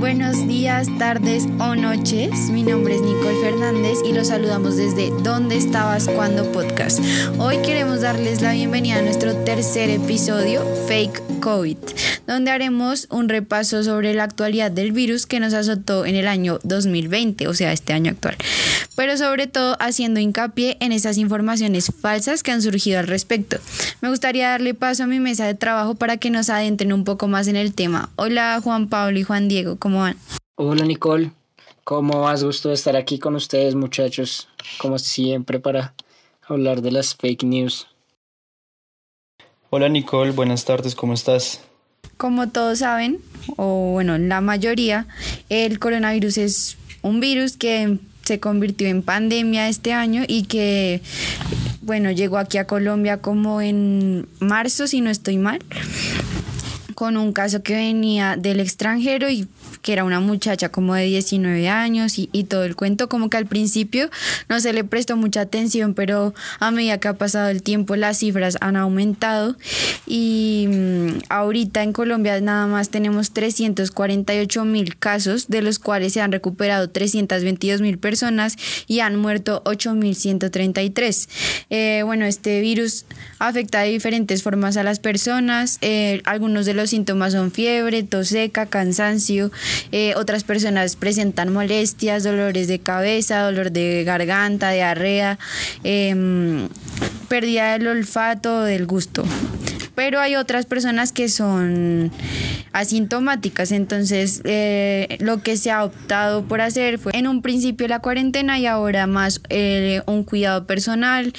Buenos días, tardes o noches. Mi nombre es Nicole Fernández y los saludamos desde ¿Dónde estabas cuando podcast? Hoy queremos darles la bienvenida a nuestro tercer episodio, Fake COVID, donde haremos un repaso sobre la actualidad del virus que nos azotó en el año 2020, o sea, este año actual. Pero sobre todo haciendo hincapié en esas informaciones falsas que han surgido al respecto. Me gustaría darle paso a mi mesa de trabajo para que nos adentren un poco más en el tema. Hola Juan Pablo y Juan Diego, ¿cómo van? Hola Nicole, ¿cómo vas? Gusto de estar aquí con ustedes muchachos, como siempre para hablar de las fake news. Hola Nicole, buenas tardes, ¿cómo estás? Como todos saben, o bueno, la mayoría, el coronavirus es un virus que se convirtió en pandemia este año y que, bueno, llegó aquí a Colombia como en marzo, si no estoy mal con un caso que venía del extranjero y que era una muchacha como de 19 años y, todo el cuento, como que al principio no se le prestó mucha atención, pero a medida que ha pasado el tiempo las cifras han aumentado y mm, ahorita en Colombia nada más tenemos 348 mil casos, de los cuales se han recuperado 322 mil personas y han muerto 8 mil 133. Eh, bueno, este virus afecta de diferentes formas a las personas, eh, algunos de los síntomas son fiebre, tos seca, cansancio, eh, otras personas presentan molestias, dolores de cabeza, dolor de garganta, diarrea, em, pérdida del olfato, del gusto. Pero hay otras personas que son asintomáticas. Entonces, eh, lo que se ha optado por hacer fue en un principio la cuarentena y ahora más eh, un cuidado personal.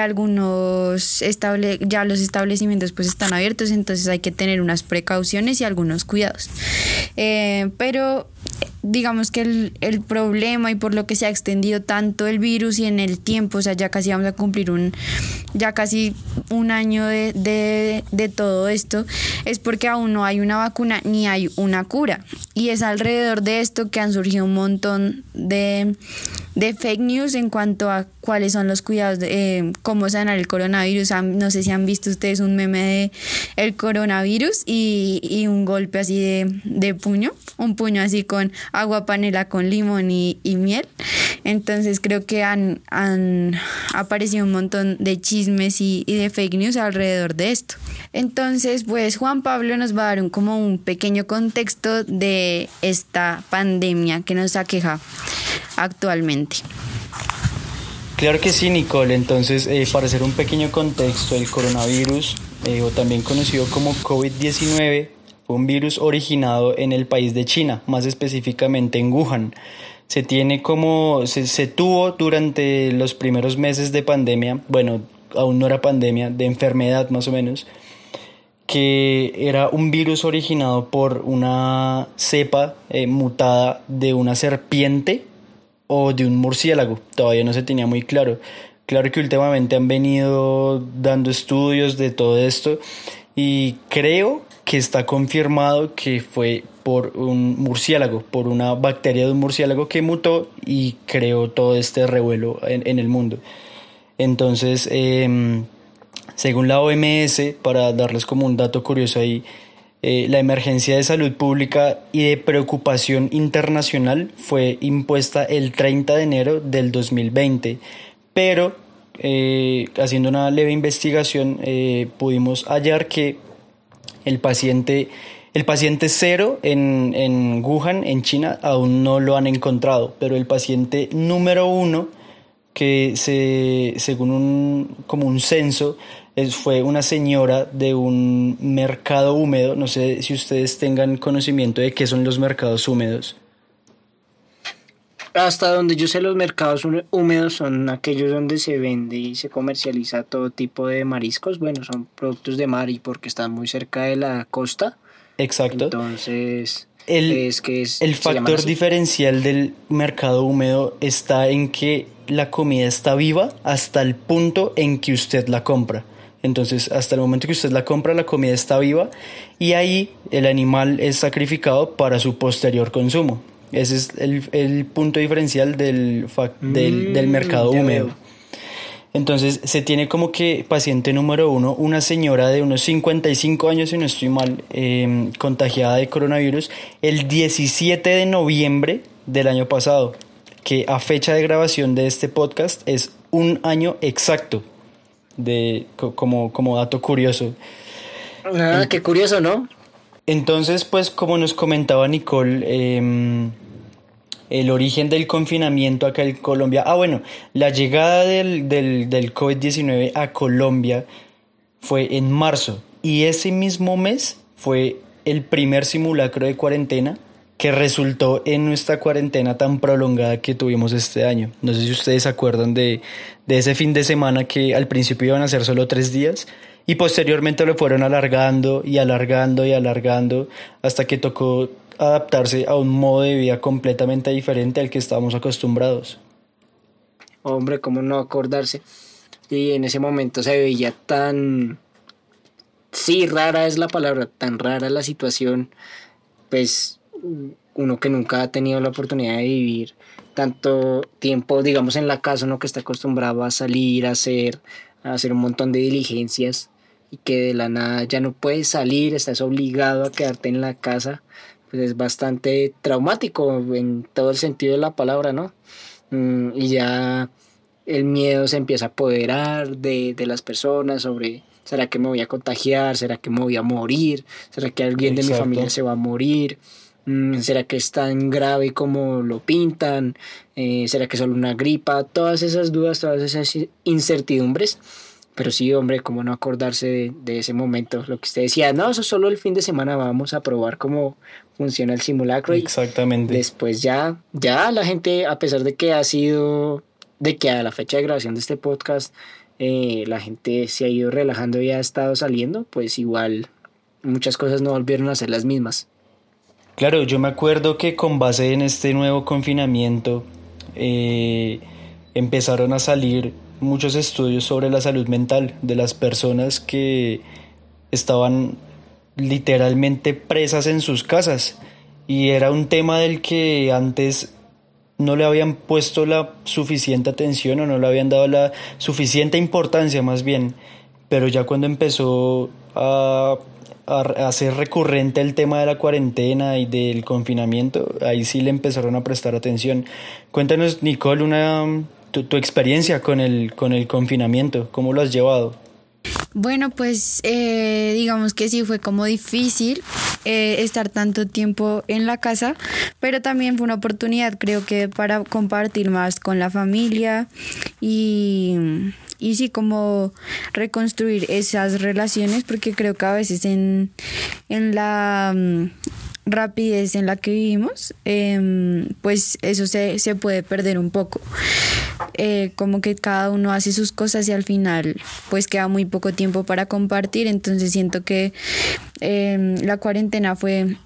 algunos estable ya los establecimientos pues están abiertos, entonces hay que tener unas precauciones y algunos cuidados. pero digamos que el, el, problema y por lo que se ha extendido tanto el virus y en el tiempo, o sea, ya casi vamos a cumplir un, ya casi un año de, de, de todo esto, es porque aún no hay una vacuna ni hay una cura. Y es alrededor de esto que han surgido un montón de de fake news en cuanto a cuáles son los cuidados, de, eh, cómo sanar el coronavirus. No sé si han visto ustedes un meme de el coronavirus y, y un golpe así de, de, puño, un puño así con agua panela con limón y, y miel. Entonces creo que han, han, aparecido un montón de chismes y, y, de fake news alrededor de esto. Entonces, pues Juan Pablo nos va a dar un, como un pequeño contexto de esta pandemia que nos aqueja actualmente. Claro que sí, Nicole. Entonces, eh, para hacer un pequeño contexto, el coronavirus, eh, o también conocido como COVID-19, un virus originado en el país de China, más específicamente en Wuhan. Se tiene como, se, se tuvo durante los primeros meses de pandemia, bueno, aún no era pandemia, de enfermedad más o menos, que era un virus originado por una cepa eh, mutada de una serpiente o de un murciélago. Todavía no se tenía muy claro. Claro que últimamente han venido dando estudios de todo esto y creo que está confirmado que fue por un murciélago, por una bacteria de un murciélago que mutó y creó todo este revuelo en, el mundo. Entonces, em, según la OMS, para darles como un dato curioso ahí, eh, la emergencia de salud pública y de preocupación internacional fue impuesta el 30 de enero del 2020, pero eh, haciendo una leve investigación eh, pudimos hallar que el paciente, el paciente cero en, en Wuhan, en China, aún no lo han encontrado, pero el paciente número uno, que se, según un, como un censo, fue una señora de un mercado húmedo. No sé si ustedes tengan conocimiento de qué son los mercados húmedos. Hasta donde yo sé, los mercados húmedos son aquellos donde se vende y se comercializa todo tipo de mariscos. Bueno, son productos de mar y porque están muy cerca de la costa. Exacto. Entonces, el, es que es, el factor diferencial del mercado húmedo está en que la comida está viva hasta el punto en que usted la compra. Entonces, hasta el momento que usted la compra, la comida está viva y ahí el animal es sacrificado para su posterior consumo. Ese es el, punto diferencial del, del, mm, mercado húmedo. Entonces se tiene como que paciente número uno, una señora de unos 55 años, si no estoy mal, em, contagiada de coronavirus, el 17 de noviembre del año pasado, que a fecha de grabación de este podcast es un año exacto, de, como, como dato curioso. Ah, qué curioso, ¿no? Entonces, pues como nos comentaba Nicole, eh, el origen del confinamiento acá en Colombia. Ah, bueno, la llegada del, del, del COVID-19 a Colombia fue en marzo y ese mismo mes fue el primer simulacro de cuarentena que resultó en nuestra cuarentena tan prolongada que tuvimos este año. No sé si ustedes se acuerdan de, de ese fin de semana que al principio iban a ser solo tres días y posteriormente lo fueron alargando y alargando y alargando hasta que tocó adaptarse a un modo de vida completamente diferente al que estábamos acostumbrados. Hombre, ¿cómo no acordarse? Y en ese momento se veía tan... Sí, rara es la palabra, tan rara la situación, pues uno que nunca ha tenido la oportunidad de vivir tanto tiempo, digamos, en la casa, uno que está acostumbrado a salir, a hacer, a hacer un montón de diligencias y que de la nada ya no puedes salir, estás obligado a quedarte en la casa, pues, es bastante traumático en todo el sentido de la palabra, ¿no? Mm, y ya el miedo se empieza a apoderar de, las personas sobre, ¿será que me voy a contagiar? ¿Será que me voy a morir? ¿Será que alguien de mi familia se va a morir? Mm, ¿Será que es tan grave como lo pintan? Eh, ¿Será que es solo una gripa? Todas esas dudas, todas esas incertidumbres pero sí, hombre, cómo no acordarse de, ese momento. Lo que usted decía, no, eso solo el fin de semana vamos a probar cómo funciona el simulacro. Exactamente. después ya, ya la gente, a pesar de que ha sido, de que a la fecha de grabación de este podcast, eh, la gente se ha ido relajando y ha estado saliendo, pues igual muchas cosas no volvieron a ser las mismas. Claro, yo me acuerdo que con base en este nuevo confinamiento eh, empezaron a salir muchos estudios sobre la salud mental de las personas que estaban literalmente presas en sus casas y era un tema del que antes no le habían puesto la suficiente atención o no le habían dado la suficiente importancia más bien, pero ya cuando empezó a, a, ser recurrente el tema de la cuarentena y del confinamiento, ahí sí le empezaron a prestar atención. Cuéntanos, Nicole, una tu, experiencia con el, con el confinamiento, ¿cómo lo has llevado? Bueno, pues eh, digamos que sí fue como difícil eh, estar tanto tiempo en la casa, pero también fue una oportunidad creo que para compartir más con la familia y, y sí como reconstruir esas relaciones porque creo que a veces en, en la rapidez en la que vivimos, em, pues eso se, se, puede perder un poco. Eh, como que cada uno hace sus cosas y al final pues queda muy poco tiempo para compartir, entonces siento que em, la cuarentena fue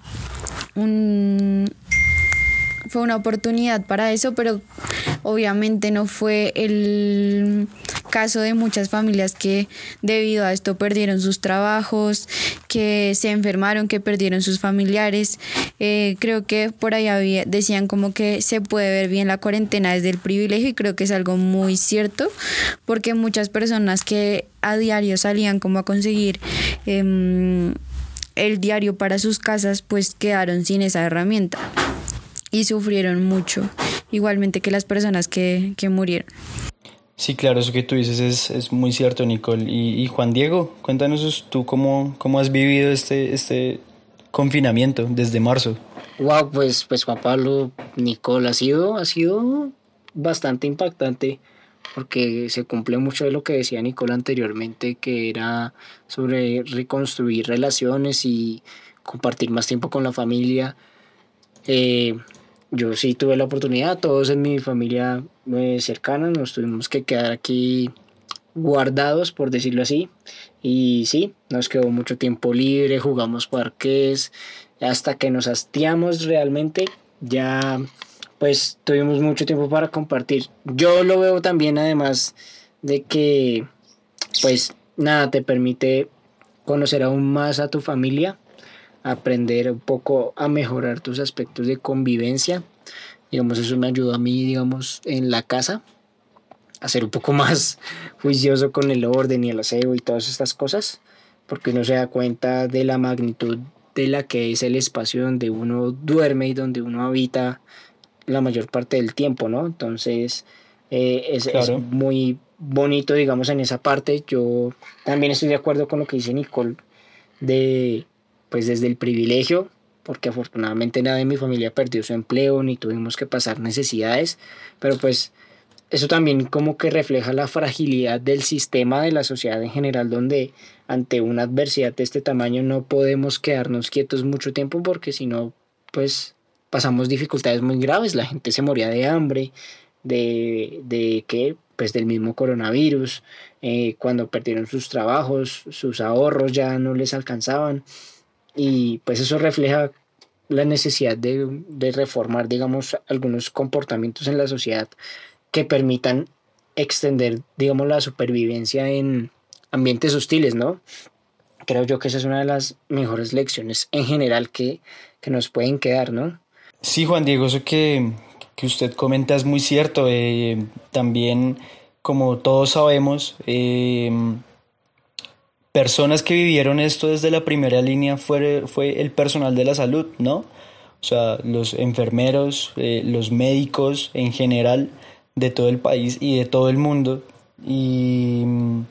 un, fue una oportunidad para eso, pero obviamente no fue el caso de muchas familias que debido a esto perdieron sus trabajos, que se enfermaron, que perdieron sus familiares. Eh, creo que por ahí había, decían como que se puede ver bien la cuarentena desde el privilegio y creo que es algo muy cierto porque muchas personas que a diario salían como a conseguir em, el diario para sus casas pues quedaron sin esa herramienta y sufrieron mucho, igualmente que las personas que, murieron. Sí, claro, eso que tú dices es, es muy cierto, Nicole. Y, Juan Diego, cuéntanos tú cómo, cómo has vivido este, este confinamiento desde marzo. Wow, pues, pues Juan Pablo, Nicole, ha sido, ha sido bastante impactante porque se cumple mucho de lo que decía Nicole anteriormente, que era sobre reconstruir relaciones y compartir más tiempo con la familia. Eh, yo sí tuve la oportunidad, todos en mi familia muy cercana nos tuvimos que quedar aquí guardados, por decirlo así. Y sí, nos quedó mucho tiempo libre, jugamos parques, hasta que nos hastiamos realmente, ya pues tuvimos mucho tiempo para compartir. Yo lo veo también además de que pues nada, te permite conocer aún más a tu familia aprender un poco a mejorar tus aspectos de convivencia. Digamos, eso me ayudó a mí, digamos, en la casa. a ser un poco más juicioso con el orden y el aseo y todas estas cosas, porque uno se da cuenta de la magnitud de la que es el espacio donde uno duerme y donde uno habita la mayor parte del tiempo, ¿no? Entonces eh, es, es, muy bonito, digamos, en esa parte. Yo también estoy de acuerdo con lo que dice Nicole, de, pues desde el privilegio, porque afortunadamente nadie de mi familia perdió su empleo ni tuvimos que pasar necesidades, pero pues eso también como que refleja la fragilidad del sistema de la sociedad en general, donde ante una adversidad de este tamaño no podemos quedarnos quietos mucho tiempo porque si no, pues pasamos dificultades muy graves, la gente se moría de hambre, de, de que pues del mismo coronavirus, eh, cuando perdieron sus trabajos, sus ahorros ya no les alcanzaban y pues eso refleja la necesidad de, de reformar, digamos, algunos comportamientos en la sociedad que permitan extender, digamos, la supervivencia en ambientes hostiles, ¿no? Creo yo que esa es una de las mejores lecciones en general que, que nos pueden quedar, ¿no? Sí, Juan Diego, eso que, que usted comenta es muy cierto. Eh, también, como todos sabemos, eh, personas que vivieron esto desde la primera línea fue, fue el personal de la salud, ¿no? O sea, los enfermeros, eh, los médicos en general de todo el país y de todo el mundo. Y mm,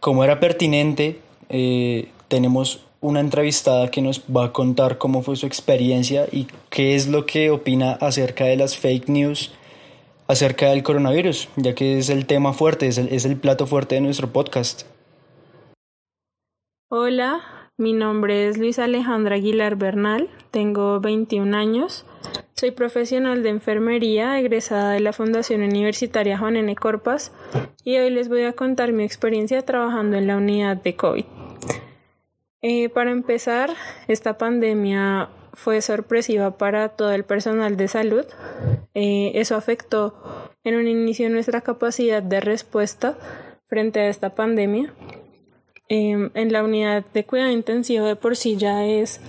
como era pertinente, eh, tenemos una entrevistada que nos va a contar cómo fue su experiencia y qué es lo que opina acerca de las fake news acerca del coronavirus, ya que es el tema fuerte, es el, es el plato fuerte de nuestro podcast. Hola, mi nombre es Luis Alejandra Aguilar Bernal, tengo 21 años, soy profesional de enfermería egresada de la Fundación Universitaria Juan N. Corpas y hoy les voy a contar mi experiencia trabajando en la unidad de COVID. Eh, para empezar, esta pandemia fue sorpresiva para todo el personal de salud. Eh, eso afectó en un inicio nuestra capacidad de respuesta frente a esta pandemia Em, en la unidad de cuidado intensivo de por sí ya es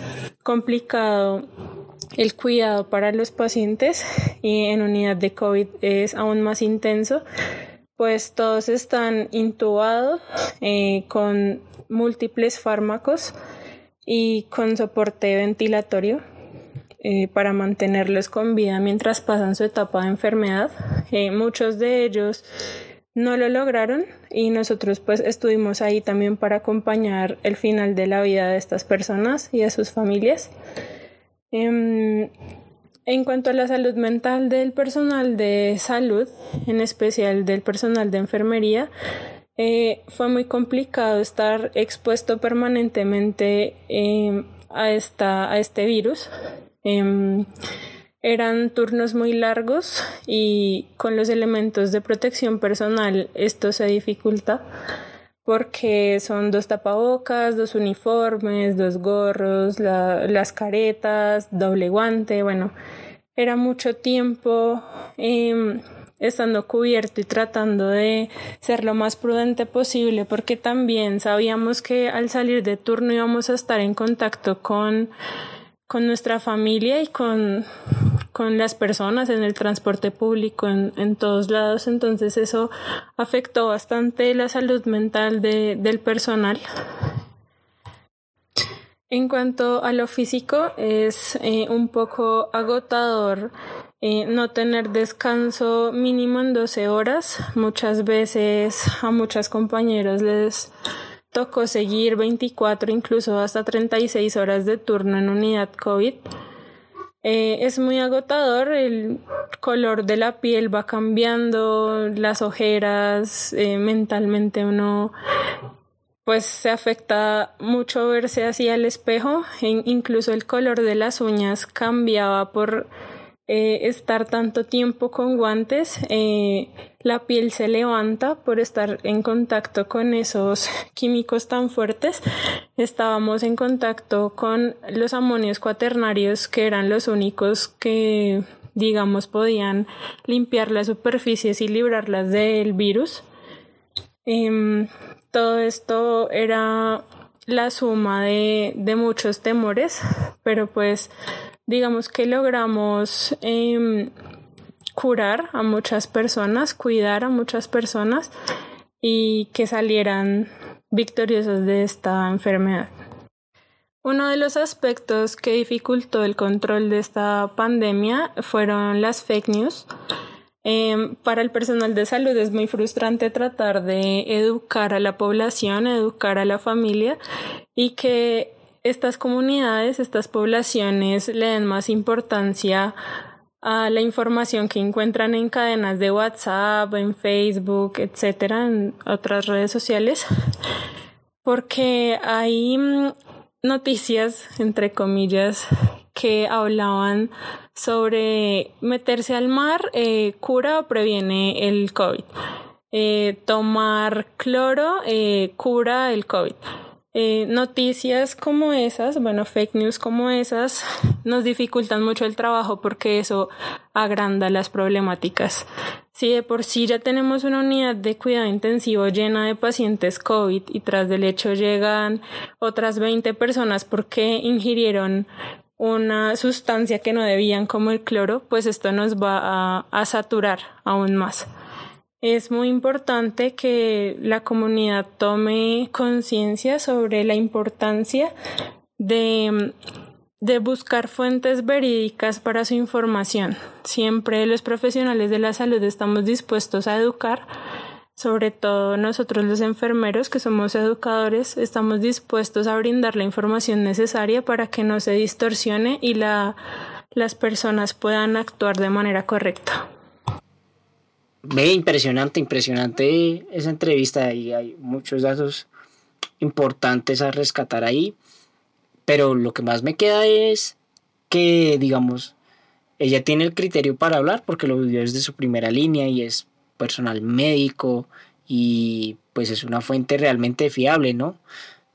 complicado el cuidado para los pacientes y en unidad de COVID es aún más intenso, pues todos están intubados eh, con múltiples fármacos y con soporte ventilatorio eh, para mantenerlos con vida mientras pasan su etapa de enfermedad. Eh, muchos de ellos no lo lograron y nosotros pues estuvimos ahí también para acompañar el final de la vida de estas personas y de sus familias. Em, en cuanto a la salud mental del personal de salud, en especial del personal de enfermería, eh, fue muy complicado estar expuesto permanentemente em, a, esta, a este virus. Em, eran turnos muy largos y con los elementos de protección personal esto se dificulta porque son dos tapabocas, dos uniformes, dos gorros, las caretas, doble guante, bueno, era mucho tiempo em, estando cubierto y tratando de ser lo más prudente posible porque también sabíamos que al salir de turno íbamos a estar en contacto con con nuestra familia y con, con las personas en el transporte público en, en, todos lados. Entonces eso afectó bastante la salud mental de, del personal. En cuanto a lo físico, es eh, un poco agotador eh, no tener descanso mínimo en 12 horas. Muchas veces a muchos compañeros les tocó seguir 24, incluso hasta 36 horas de turno en unidad COVID. Eh, es muy agotador, el color de la piel va cambiando, las ojeras, eh, mentalmente uno pues se afecta mucho verse así al espejo, e incluso el color de las uñas cambiaba por eh, estar tanto tiempo con guantes, eh, la piel se levanta por estar en contacto con esos químicos tan fuertes. Estábamos en contacto con los amonios cuaternarios que eran los únicos que digamos podían limpiar las superficies y librarlas del virus. Em, todo esto era la suma de, de muchos temores, pero pues digamos que logramos em, curar a muchas personas, cuidar a muchas personas y que salieran victoriosos de esta enfermedad. Uno de los aspectos que dificultó el control de esta pandemia fueron las fake news. Em, para el personal de salud es muy frustrante tratar de educar a la población, educar a la familia y que estas comunidades, estas poblaciones le den más importancia a la información que encuentran en cadenas de WhatsApp, en Facebook, etcétera, en otras redes sociales, porque hay mm, noticias, entre comillas, que hablaban sobre meterse al mar eh, cura o previene el COVID. Eh, tomar cloro eh, cura el COVID. Eh, noticias como esas, bueno, fake news como esas, nos dificultan mucho el trabajo porque eso agranda las problemáticas. Si de por sí ya tenemos una unidad de cuidado intensivo llena de pacientes COVID y tras del hecho llegan otras 20 personas porque ingirieron una sustancia que no debían como el cloro, pues esto nos va a saturar aún más. Es muy importante que la comunidad tome conciencia sobre la importancia de, de, buscar fuentes verídicas para su información. Siempre los profesionales de la salud estamos dispuestos a educar, sobre todo nosotros los enfermeros que somos educadores, estamos dispuestos a brindar la información necesaria para que no se distorsione y la, las personas puedan actuar de manera correcta. Ve, impresionante, impresionante esa entrevista y hay muchos datos importantes a rescatar ahí. Pero lo que más me queda es que, digamos, ella tiene el criterio para hablar porque lo vivió desde su primera línea y es personal médico y pues es una fuente realmente fiable, ¿no?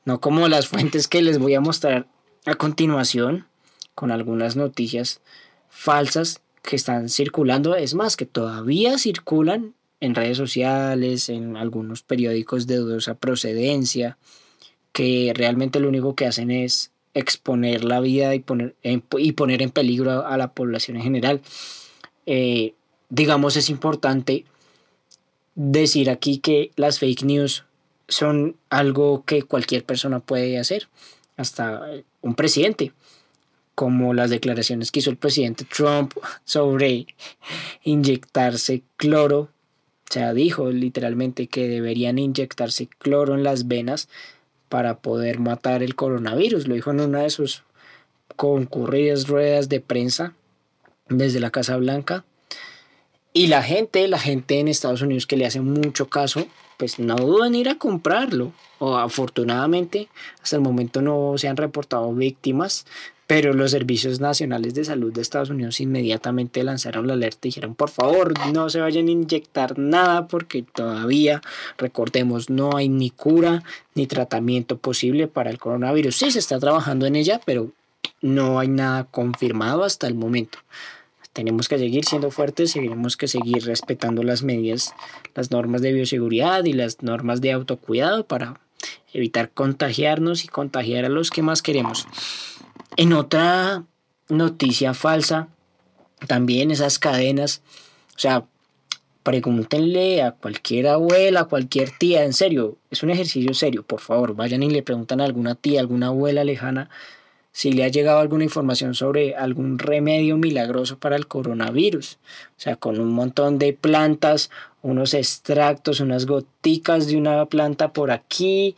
No como las fuentes que les voy a mostrar a continuación con algunas noticias falsas que están circulando, es más, que todavía circulan en redes sociales, en algunos periódicos de dudosa procedencia, que realmente lo único que hacen es exponer la vida y poner en, y poner en peligro a, la población en general. Eh, digamos, es importante decir aquí que las fake news son algo que cualquier persona puede hacer, hasta un presidente como las declaraciones que hizo el presidente Trump sobre inyectarse cloro. O sea, dijo literalmente que deberían inyectarse cloro en las venas para poder matar el coronavirus. Lo dijo en una de sus concurridas ruedas de prensa desde la Casa Blanca. Y la gente, la gente en Estados Unidos que le hace mucho caso, pues no duden en ir a comprarlo. O afortunadamente, hasta el momento no se han reportado víctimas pero los servicios nacionales de salud de Estados Unidos inmediatamente lanzaron la alerta y dijeron, por favor, no se vayan a inyectar nada porque todavía, recordemos, no hay ni cura ni tratamiento posible para el coronavirus. Sí, se está trabajando en ella, pero no hay nada confirmado hasta el momento. Tenemos que seguir siendo fuertes y tenemos que seguir respetando las medidas, las normas de bioseguridad y las normas de autocuidado para evitar contagiarnos y contagiar a los que más queremos. En otra noticia falsa, también esas cadenas, o sea, pregúntenle a cualquier abuela, a cualquier tía, en serio, es un ejercicio serio, por favor, vayan y le preguntan a alguna tía, alguna abuela lejana, si le ha llegado alguna información sobre algún remedio milagroso para el coronavirus. O sea, con un montón de plantas, unos extractos, unas goticas de una planta por aquí,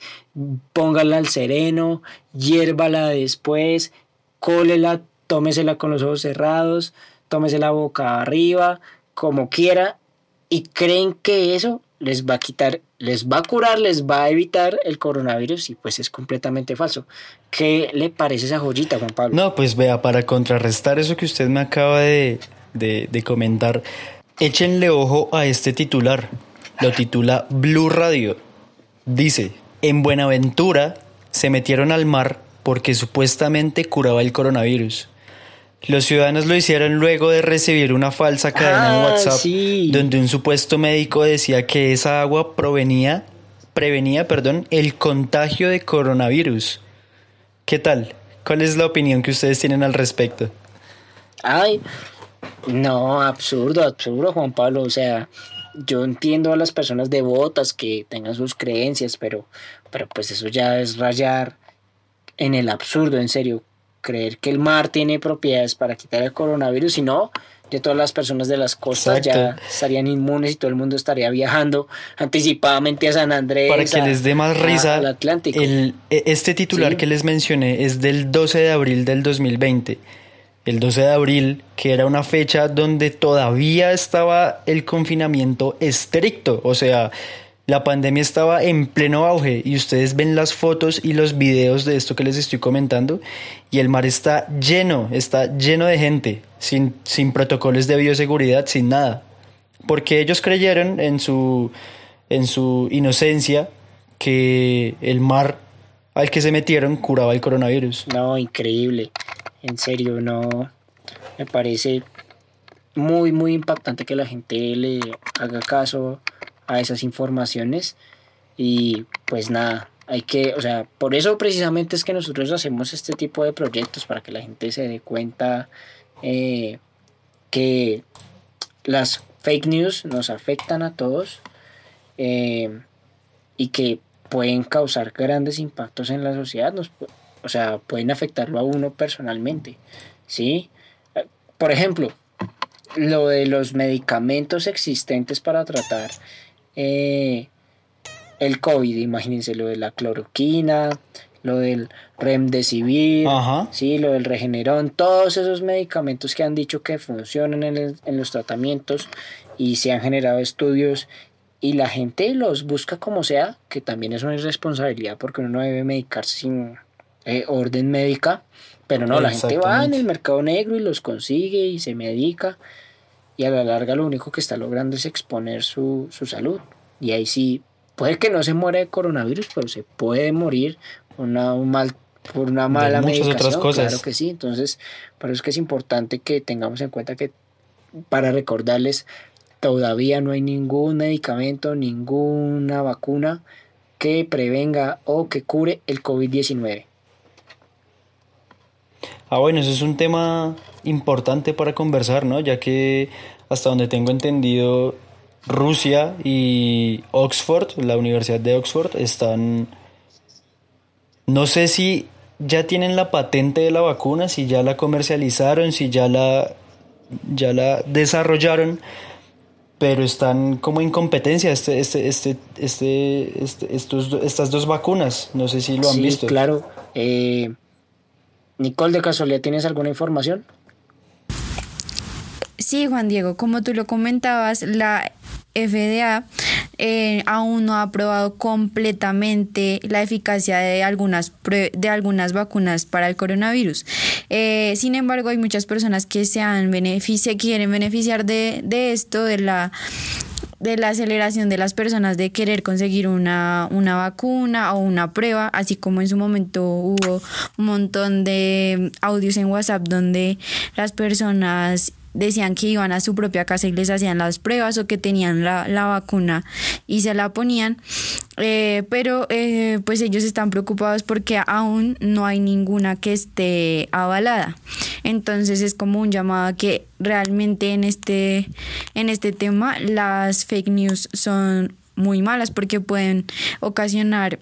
póngala al sereno, hiérvala después, cólela, tómesela con los ojos cerrados, tómesela boca arriba, como quiera, y creen que eso les va a quitar, les va a curar, les va a evitar el coronavirus y pues es completamente falso. ¿Qué le parece esa joyita, Juan Pablo? No, pues vea, para contrarrestar eso que usted me acaba de, de, de comentar, échenle ojo a este titular. Lo titula Blue Radio. Dice, en Buenaventura se metieron al mar porque supuestamente curaba el coronavirus. Los ciudadanos lo hicieron luego de recibir una falsa cadena en ah, WhatsApp donde un supuesto médico decía que esa agua provenía, prevenía perdón, el contagio de coronavirus. ¿Qué tal? ¿Cuál es la opinión que ustedes tienen al respecto? Ay, No, absurdo, absurdo, Juan Pablo. O sea, yo entiendo a las personas devotas que tengan sus creencias, pero, pero pues eso ya es rayar en el absurdo, en serio. Creer que el mar tiene propiedades para quitar el coronavirus, y no, de todas las personas de las costas ya estarían inmunes y todo el mundo estaría viajando anticipadamente a San Andrés. Para que les dé más risa, al Atlántico. El, e, este titular que les mencioné es del 12 de abril del 2020 el 12 de abril, que era una fecha donde todavía estaba el confinamiento estricto, o sea, la pandemia estaba en pleno auge y ustedes ven las fotos y los videos de esto que les estoy comentando y el mar está lleno, está lleno de gente, sin, sin protocolos de bioseguridad, sin nada, porque ellos creyeron en su, en su inocencia que el mar al que se metieron curaba el coronavirus. No, increíble. En serio, no. Me parece muy, muy impactante que la gente le haga caso a esas informaciones. Y pues nada, hay que, o sea, por eso precisamente es que nosotros hacemos este tipo de proyectos, para que la gente se dé cuenta eh, que las fake news nos afectan a todos eh, y que pueden causar grandes impactos en la sociedad, nos, o sea, pueden afectarlo a uno personalmente, ¿sí? Por ejemplo, lo de los medicamentos existentes para tratar eh, el COVID, imagínense lo de la cloroquina, lo del remdesivir, ¿sí? lo del regenerón, todos esos medicamentos que han dicho que funcionan en, en los tratamientos y se han generado estudios y la gente los busca como sea, que también es una irresponsabilidad porque uno no debe medicarse sin eh, orden médica, pero no, la gente va en el mercado negro y los consigue y se medica y a la larga lo único que está logrando es exponer su, salud. Y ahí sí, puede que no se muera de coronavirus, pero se puede morir por una, un mal, por una mala medicación. Otras cosas. Claro que sí, entonces, por eso es que es importante que tengamos en cuenta que para recordarles todavía no hay ningún medicamento, ninguna vacuna que prevenga o que cure el COVID-19. Ah, bueno, eso es un tema importante para conversar, ¿no? Ya que hasta donde tengo entendido, Rusia y Oxford, la Universidad de Oxford, están... No sé si ya tienen la patente de la vacuna, si ya la comercializaron, si ya la, ya la desarrollaron, pero están como en competencia este, este, este, este, este estos, estas dos vacunas. No sé si lo han visto. Claro. Eh, Nicole, de casualidad, ¿tienes alguna información? Sí, Juan Diego, como tú lo comentabas, la FDA eh, aún no ha aprobado completamente la eficacia de algunas, de algunas vacunas para el coronavirus. Eh, sin embargo, hay muchas personas que se han quieren beneficiar de, de esto, de la de la aceleración de las personas de querer conseguir una, una vacuna o una prueba, así como en su momento hubo un montón de audios en WhatsApp donde las personas decían que iban a su propia casa y les hacían las pruebas o que tenían la, vacuna y se la ponían. Eh, pero eh, pues ellos están preocupados porque aún no hay ninguna que esté avalada. Entonces es como un llamado a que realmente en este, en este tema las fake news son muy malas porque pueden ocasionar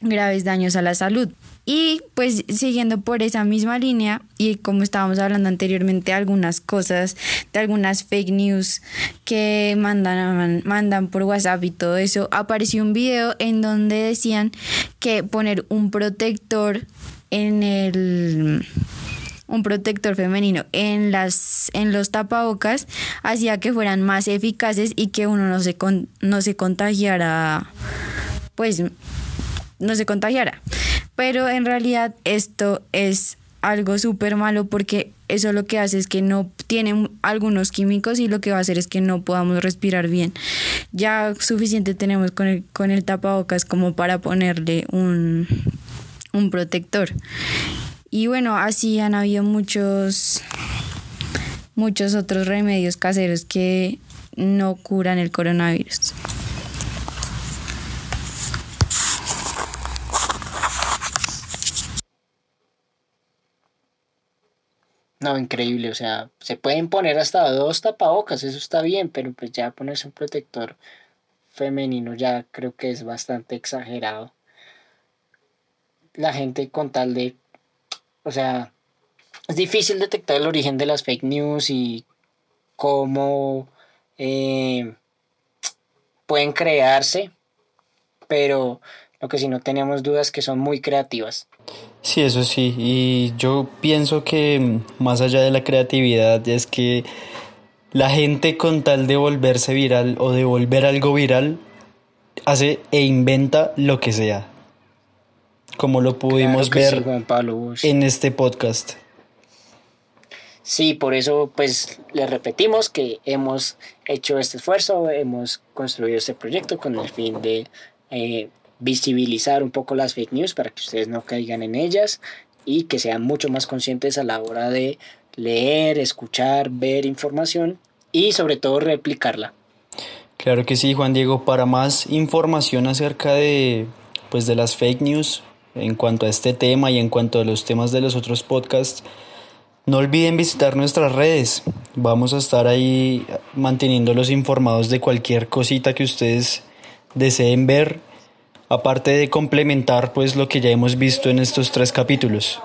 graves daños a la salud. Y pues siguiendo por esa misma línea y como estábamos hablando anteriormente, algunas cosas de algunas fake news que mandan, mandan por WhatsApp y todo eso, apareció un video en donde decían que poner un protector en el un protector femenino en las en los tapabocas hacía que fueran más eficaces y que uno no se no se contagiara pues no se contagiara pero en realidad esto es algo súper malo porque eso lo que hace es que no tiene algunos químicos y lo que va a hacer es que no podamos respirar bien. Ya suficiente tenemos con el, con el tapabocas como para ponerle un, un protector. Y bueno, así han habido muchos, muchos otros remedios caseros que no curan el coronavirus. No, increíble, o sea, se pueden poner hasta dos tapabocas, eso está bien, pero pues ya ponerse un protector femenino ya creo que es bastante exagerado. La gente con tal de, o sea, es difícil detectar el origen de las fake news y cómo eh, pueden crearse, pero lo que sí no tenemos dudas que son muy creativas. Sí, eso sí, y yo pienso que más allá de la creatividad es que la gente con tal de volverse viral o de volver algo viral hace e inventa lo que sea, como lo pudimos ver en este podcast. Sí, por eso pues le repetimos que hemos hecho este esfuerzo, hemos construido este proyecto con el fin de eh, visibilizar un poco las fake news para que ustedes no caigan en ellas y que sean mucho más conscientes a la hora de leer, escuchar, ver información y sobre todo replicarla. Claro que sí, Juan Diego, para más información acerca de pues de las fake news en cuanto a este tema y en cuanto a los temas de los otros podcasts, no olviden visitar nuestras redes. Vamos a estar ahí manteniéndolos informados de cualquier cosita que ustedes deseen ver, aparte de complementar pues lo que ya hemos visto en estos tres capítulos.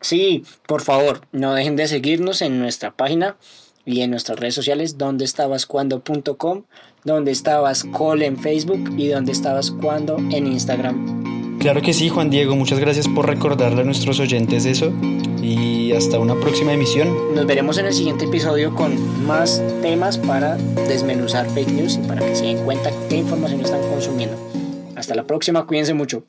Sí, por favor, no dejen de seguirnos en nuestra página y en nuestras redes sociales, donde estabas cuando.com, donde estabas call en Facebook y donde estabas cuando en Instagram. Claro que sí, Juan Diego, muchas gracias por recordarle a nuestros oyentes eso y hasta una próxima emisión. Nos veremos en el siguiente episodio con más temas para desmenuzar fake news y para que se den cuenta qué información están consumiendo. Hasta la próxima, cuídense mucho.